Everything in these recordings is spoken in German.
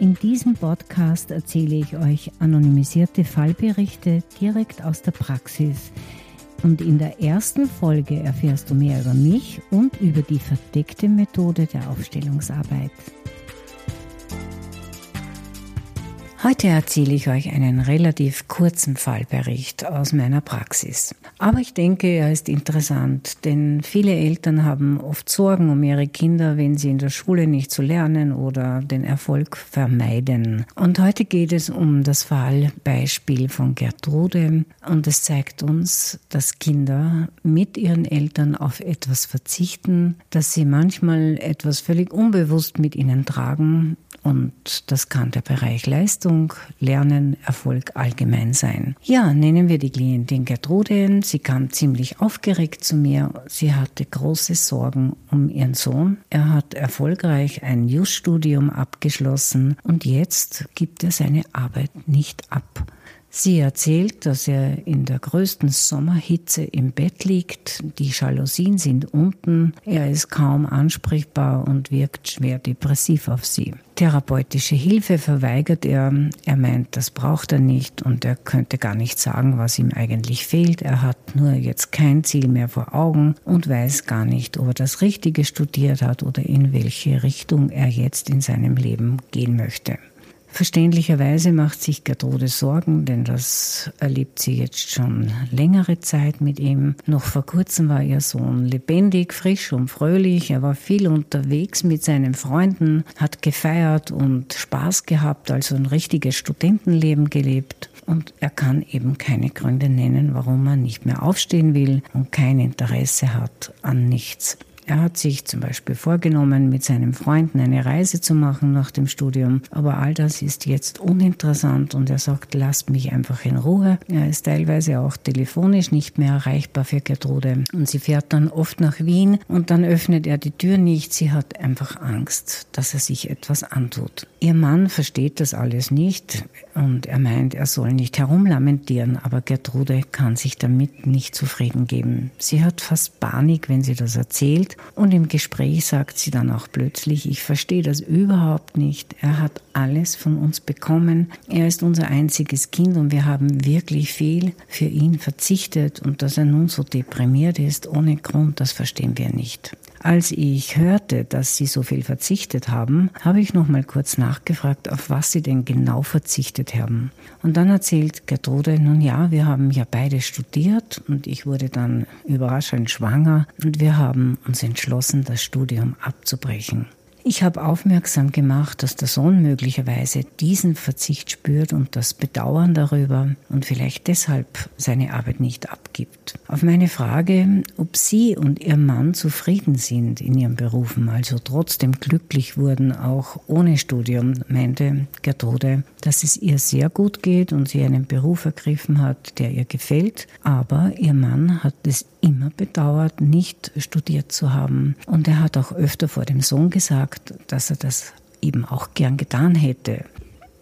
In diesem Podcast erzähle ich euch anonymisierte Fallberichte direkt aus der Praxis. Und in der ersten Folge erfährst du mehr über mich und über die verdeckte Methode der Aufstellungsarbeit. Heute erzähle ich euch einen relativ kurzen Fallbericht aus meiner Praxis. Aber ich denke, er ist interessant, denn viele Eltern haben oft Sorgen um ihre Kinder, wenn sie in der Schule nicht zu so lernen oder den Erfolg vermeiden. Und heute geht es um das Fallbeispiel von Gertrude und es zeigt uns, dass Kinder mit ihren Eltern auf etwas verzichten, dass sie manchmal etwas völlig unbewusst mit ihnen tragen und das kann der Bereich Leistung, Lernen, Erfolg allgemein sein. Ja, nennen wir die Klientin Gertrude. Sie kam ziemlich aufgeregt zu mir. Sie hatte große Sorgen um ihren Sohn. Er hat erfolgreich ein Just-Studium abgeschlossen und jetzt gibt er seine Arbeit nicht ab. Sie erzählt, dass er in der größten Sommerhitze im Bett liegt, die Jalousien sind unten, er ist kaum ansprechbar und wirkt schwer depressiv auf sie. Therapeutische Hilfe verweigert er, er meint, das braucht er nicht und er könnte gar nicht sagen, was ihm eigentlich fehlt. Er hat nur jetzt kein Ziel mehr vor Augen und weiß gar nicht, ob er das Richtige studiert hat oder in welche Richtung er jetzt in seinem Leben gehen möchte. Verständlicherweise macht sich Gertrude Sorgen, denn das erlebt sie jetzt schon längere Zeit mit ihm. Noch vor kurzem war ihr Sohn lebendig, frisch und fröhlich. Er war viel unterwegs mit seinen Freunden, hat gefeiert und Spaß gehabt, also ein richtiges Studentenleben gelebt. Und er kann eben keine Gründe nennen, warum er nicht mehr aufstehen will und kein Interesse hat an nichts. Er hat sich zum Beispiel vorgenommen, mit seinen Freunden eine Reise zu machen nach dem Studium, aber all das ist jetzt uninteressant und er sagt, lasst mich einfach in Ruhe. Er ist teilweise auch telefonisch nicht mehr erreichbar für Gertrude und sie fährt dann oft nach Wien und dann öffnet er die Tür nicht. Sie hat einfach Angst, dass er sich etwas antut. Ihr Mann versteht das alles nicht und er meint, er soll nicht herumlamentieren, aber Gertrude kann sich damit nicht zufrieden geben. Sie hat fast Panik, wenn sie das erzählt und im Gespräch sagt sie dann auch plötzlich, ich verstehe das überhaupt nicht. Er hat alles von uns bekommen. Er ist unser einziges Kind und wir haben wirklich viel für ihn verzichtet und dass er nun so deprimiert ist ohne Grund, das verstehen wir nicht. Als ich hörte, dass Sie so viel verzichtet haben, habe ich noch mal kurz nachgefragt, auf was Sie denn genau verzichtet haben. Und dann erzählt Gertrude, nun ja, wir haben ja beide studiert und ich wurde dann überraschend schwanger und wir haben uns entschlossen, das Studium abzubrechen. Ich habe aufmerksam gemacht, dass der Sohn möglicherweise diesen Verzicht spürt und das Bedauern darüber und vielleicht deshalb seine Arbeit nicht abgibt. Auf meine Frage, ob sie und ihr Mann zufrieden sind in ihren Berufen, also trotzdem glücklich wurden, auch ohne Studium, meinte Gertrude, dass es ihr sehr gut geht und sie einen Beruf ergriffen hat, der ihr gefällt, aber ihr Mann hat es immer bedauert, nicht studiert zu haben. Und er hat auch öfter vor dem Sohn gesagt, dass er das eben auch gern getan hätte.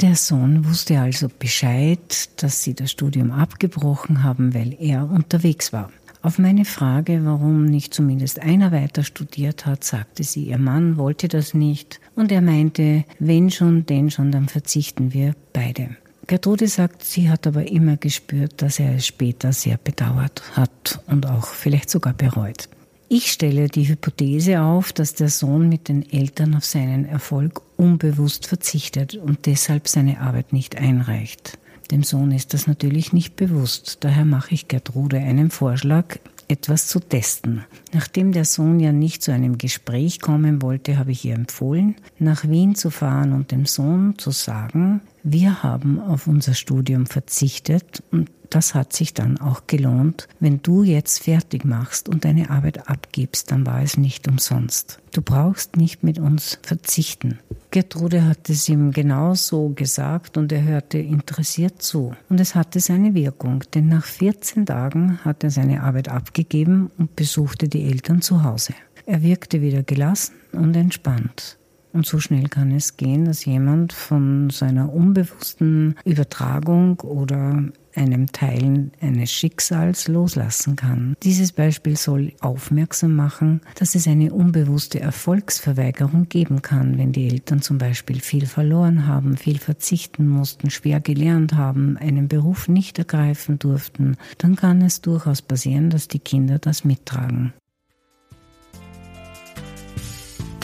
Der Sohn wusste also Bescheid, dass sie das Studium abgebrochen haben, weil er unterwegs war. Auf meine Frage, warum nicht zumindest einer weiter studiert hat, sagte sie, ihr Mann wollte das nicht und er meinte, wenn schon, denn schon, dann verzichten wir beide. Gertrude sagt, sie hat aber immer gespürt, dass er es später sehr bedauert hat und auch vielleicht sogar bereut. Ich stelle die Hypothese auf, dass der Sohn mit den Eltern auf seinen Erfolg unbewusst verzichtet und deshalb seine Arbeit nicht einreicht. Dem Sohn ist das natürlich nicht bewusst, daher mache ich Gertrude einen Vorschlag, etwas zu testen. Nachdem der Sohn ja nicht zu einem Gespräch kommen wollte, habe ich ihr empfohlen, nach Wien zu fahren und dem Sohn zu sagen, Wir haben auf unser Studium verzichtet und das hat sich dann auch gelohnt. Wenn du jetzt fertig machst und deine Arbeit abgibst, dann war es nicht umsonst. Du brauchst nicht mit uns verzichten. Gertrude hat es ihm genau so gesagt und er hörte interessiert zu. Und es hatte seine Wirkung, denn nach 14 Tagen hat er seine Arbeit abgegeben und besuchte die Eltern zu Hause. Er wirkte wieder gelassen und entspannt. Und so schnell kann es gehen, dass jemand von seiner unbewussten Übertragung oder einem Teilen eines Schicksals loslassen kann. Dieses Beispiel soll aufmerksam machen, dass es eine unbewusste Erfolgsverweigerung geben kann, wenn die Eltern zum Beispiel viel verloren haben, viel verzichten mussten, schwer gelernt haben, einen Beruf nicht ergreifen durften, dann kann es durchaus passieren, dass die Kinder das mittragen.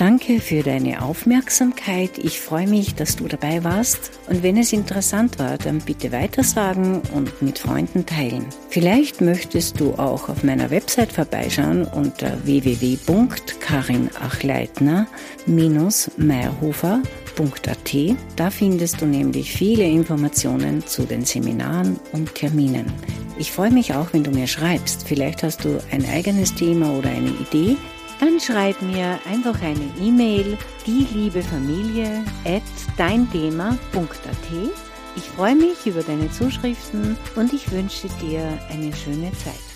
Danke für deine Aufmerksamkeit. Ich freue mich, dass du dabei warst. Und wenn es interessant war, dann bitte weitersagen und mit Freunden teilen. Vielleicht möchtest du auch auf meiner Website vorbeischauen unter www.karinachleitner-meierhofer.at. Da findest du nämlich viele Informationen zu den Seminaren und Terminen. Ich freue mich auch, wenn du mir schreibst. Vielleicht hast du ein eigenes Thema oder eine Idee dann schreib mir einfach eine E-Mail, die liebe Familie at deinthema.at. Ich freue mich über deine Zuschriften und ich wünsche dir eine schöne Zeit.